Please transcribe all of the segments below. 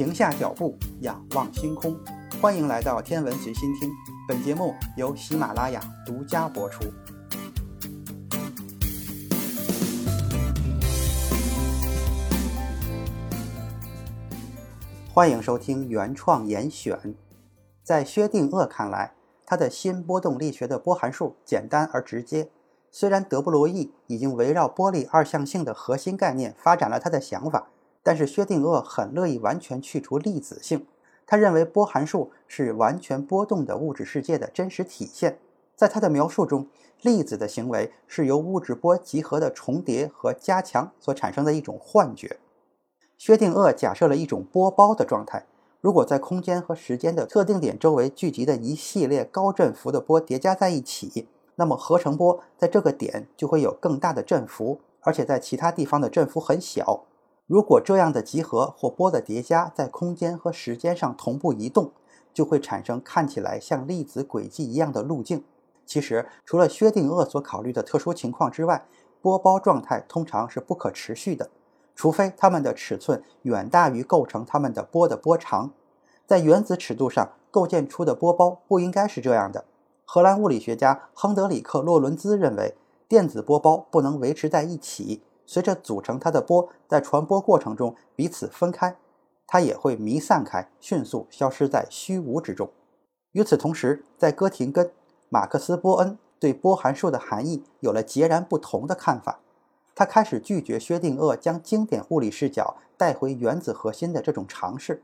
停下脚步，仰望星空。欢迎来到天文随心听，本节目由喜马拉雅独家播出。欢迎收听原创严选。在薛定谔看来，他的新波动力学的波函数简单而直接。虽然德布罗意已经围绕波粒二象性的核心概念发展了他的想法，但是薛定谔很乐意完全去除粒子性。他认为波函数是完全波动的物质世界的真实体现。在他的描述中，粒子的行为是由物质波集合的重叠和加强所产生的一种幻觉。薛定谔假设了一种波包的状态：如果在空间和时间的特定点周围聚集的一系列高振幅的波叠加在一起。那么合成波在这个点就会有更大的振幅，而且在其他地方的振幅很小。如果这样的集合或波的叠加在空间和时间上同步移动，就会产生看起来像粒子轨迹一样的路径。其实，除了薛定谔所考虑的特殊情况之外，波包状态通常是不可持续的，除非它们的尺寸远大于构成它们的波的波长。在原子尺度上构建出的波包不应该是这样的。荷兰物理学家亨德里克·洛伦兹认为，电子波包不能维持在一起，随着组成它的波在传播过程中彼此分开，它也会弥散开，迅速消失在虚无之中。与此同时，在哥廷根，马克思·波恩对波函数的含义有了截然不同的看法，他开始拒绝薛定谔将经典物理视角带回原子核心的这种尝试。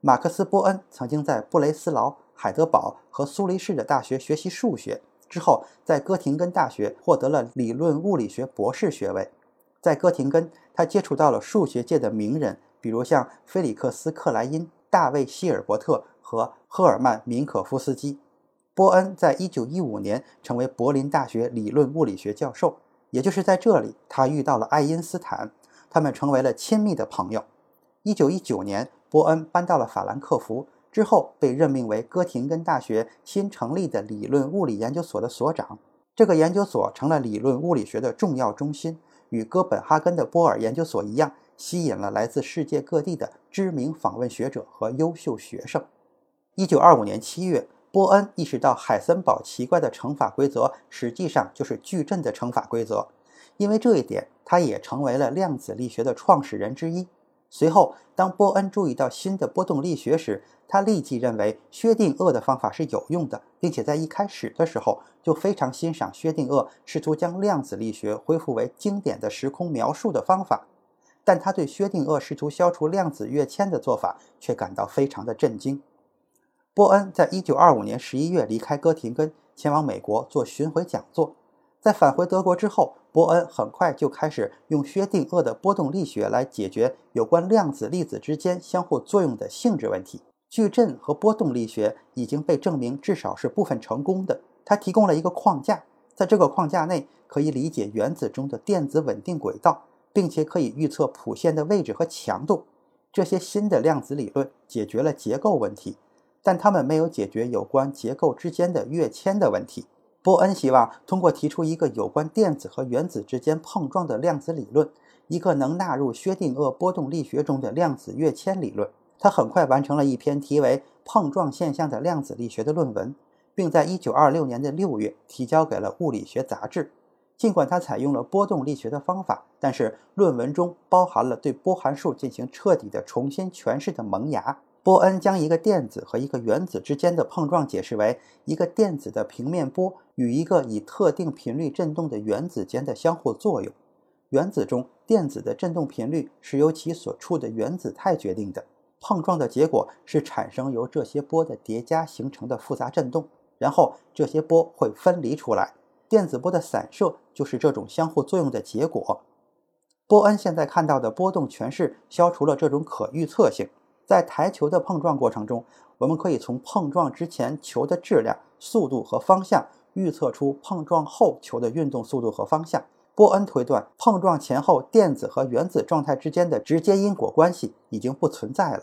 马克思·波恩曾经在布雷斯劳。海德堡和苏黎世的大学学习数学之后，在哥廷根大学获得了理论物理学博士学位。在哥廷根，他接触到了数学界的名人，比如像菲利克斯·克莱因、大卫·希尔伯特和赫尔曼·明可夫斯基。波恩在1915年成为柏林大学理论物理学教授，也就是在这里，他遇到了爱因斯坦，他们成为了亲密的朋友。1919年，波恩搬到了法兰克福。之后被任命为哥廷根大学新成立的理论物理研究所的所长，这个研究所成了理论物理学的重要中心，与哥本哈根的波尔研究所一样，吸引了来自世界各地的知名访问学者和优秀学生。一九二五年七月，波恩意识到海森堡奇怪的乘法规则实际上就是矩阵的乘法规则，因为这一点，他也成为了量子力学的创始人之一。随后，当波恩注意到新的波动力学时，他立即认为薛定谔的方法是有用的，并且在一开始的时候就非常欣赏薛定谔试图将量子力学恢复为经典的时空描述的方法。但他对薛定谔试图消除量子跃迁的做法却感到非常的震惊。波恩在一九二五年十一月离开哥廷根，前往美国做巡回讲座。在返回德国之后，波恩很快就开始用薛定谔的波动力学来解决有关量子粒子之间相互作用的性质问题。矩阵和波动力学已经被证明至少是部分成功的。它提供了一个框架，在这个框架内可以理解原子中的电子稳定轨道，并且可以预测谱线的位置和强度。这些新的量子理论解决了结构问题，但它们没有解决有关结构之间的跃迁的问题。波恩希望通过提出一个有关电子和原子之间碰撞的量子理论，一个能纳入薛定谔波动力学中的量子跃迁理论。他很快完成了一篇题为《碰撞现象的量子力学》的论文，并在1926年的6月提交给了《物理学杂志》。尽管他采用了波动力学的方法，但是论文中包含了对波函数进行彻底的重新诠释的萌芽。波恩将一个电子和一个原子之间的碰撞解释为一个电子的平面波与一个以特定频率振动的原子间的相互作用。原子中电子的振动频率是由其所处的原子态决定的。碰撞的结果是产生由这些波的叠加形成的复杂振动，然后这些波会分离出来。电子波的散射就是这种相互作用的结果。波恩现在看到的波动诠释消除了这种可预测性。在台球的碰撞过程中，我们可以从碰撞之前球的质量、速度和方向预测出碰撞后球的运动速度和方向。波恩推断，碰撞前后电子和原子状态之间的直接因果关系已经不存在了。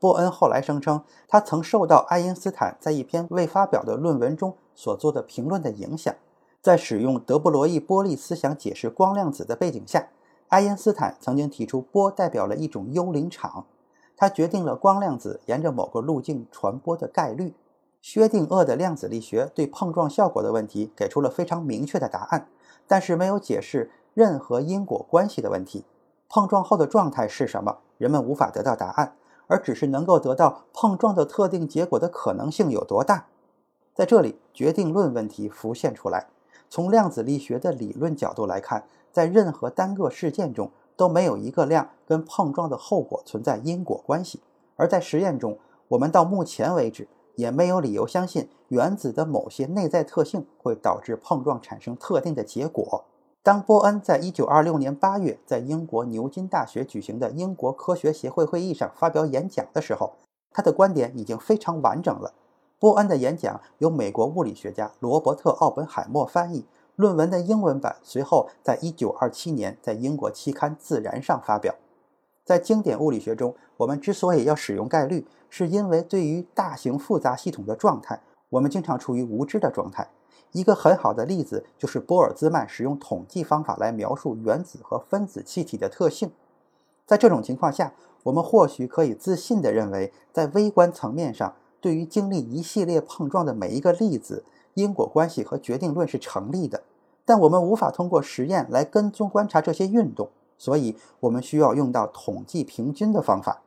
波恩后来声称，他曾受到爱因斯坦在一篇未发表的论文中所做的评论的影响。在使用德布罗意波粒思想解释光量子的背景下，爱因斯坦曾经提出波代表了一种幽灵场。它决定了光量子沿着某个路径传播的概率。薛定谔的量子力学对碰撞效果的问题给出了非常明确的答案，但是没有解释任何因果关系的问题。碰撞后的状态是什么？人们无法得到答案，而只是能够得到碰撞的特定结果的可能性有多大。在这里，决定论问题浮现出来。从量子力学的理论角度来看，在任何单个事件中都没有一个量跟碰撞的后果存在因果关系。而在实验中，我们到目前为止。也没有理由相信原子的某些内在特性会导致碰撞产生特定的结果。当波恩在1926年8月在英国牛津大学举行的英国科学协会会议上发表演讲的时候，他的观点已经非常完整了。波恩的演讲由美国物理学家罗伯特·奥本海默翻译，论文的英文版随后在1927年在英国期刊《自然》上发表。在经典物理学中，我们之所以要使用概率，是因为对于大型复杂系统的状态，我们经常处于无知的状态。一个很好的例子就是波尔兹曼使用统计方法来描述原子和分子气体的特性。在这种情况下，我们或许可以自信地认为，在微观层面上，对于经历一系列碰撞的每一个粒子，因果关系和决定论是成立的。但我们无法通过实验来跟踪观察这些运动。所以，我们需要用到统计平均的方法。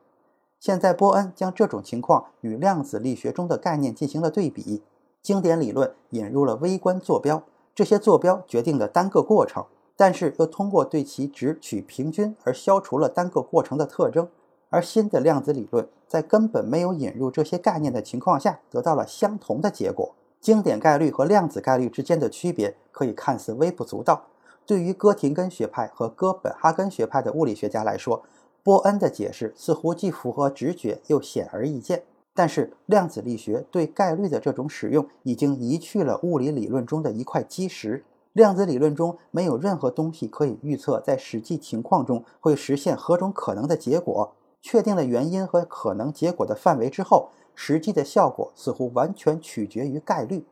现在，波恩将这种情况与量子力学中的概念进行了对比。经典理论引入了微观坐标，这些坐标决定了单个过程，但是又通过对其值取平均而消除了单个过程的特征。而新的量子理论在根本没有引入这些概念的情况下，得到了相同的结果。经典概率和量子概率之间的区别可以看似微不足道。对于哥廷根学派和哥本哈根学派的物理学家来说，波恩的解释似乎既符合直觉又显而易见。但是，量子力学对概率的这种使用已经移去了物理理论中的一块基石。量子理论中没有任何东西可以预测在实际情况中会实现何种可能的结果。确定了原因和可能结果的范围之后，实际的效果似乎完全取决于概率。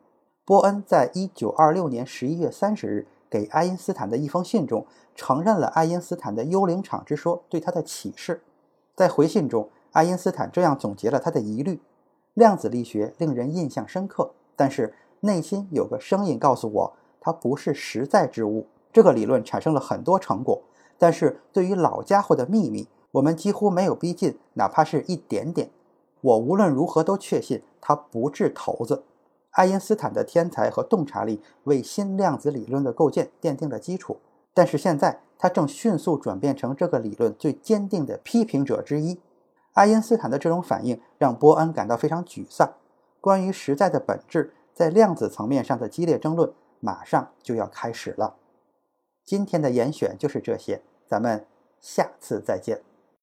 波恩在一九二六年十一月三十日。给爱因斯坦的一封信中，承认了爱因斯坦的幽灵场之说对他的启示。在回信中，爱因斯坦这样总结了他的疑虑：量子力学令人印象深刻，但是内心有个声音告诉我，它不是实在之物。这个理论产生了很多成果，但是对于老家伙的秘密，我们几乎没有逼近，哪怕是一点点。我无论如何都确信它不治头子。爱因斯坦的天才和洞察力为新量子理论的构建奠定了基础，但是现在他正迅速转变成这个理论最坚定的批评者之一。爱因斯坦的这种反应让波恩感到非常沮丧。关于实在的本质在量子层面上的激烈争论马上就要开始了。今天的严选就是这些，咱们下次再见。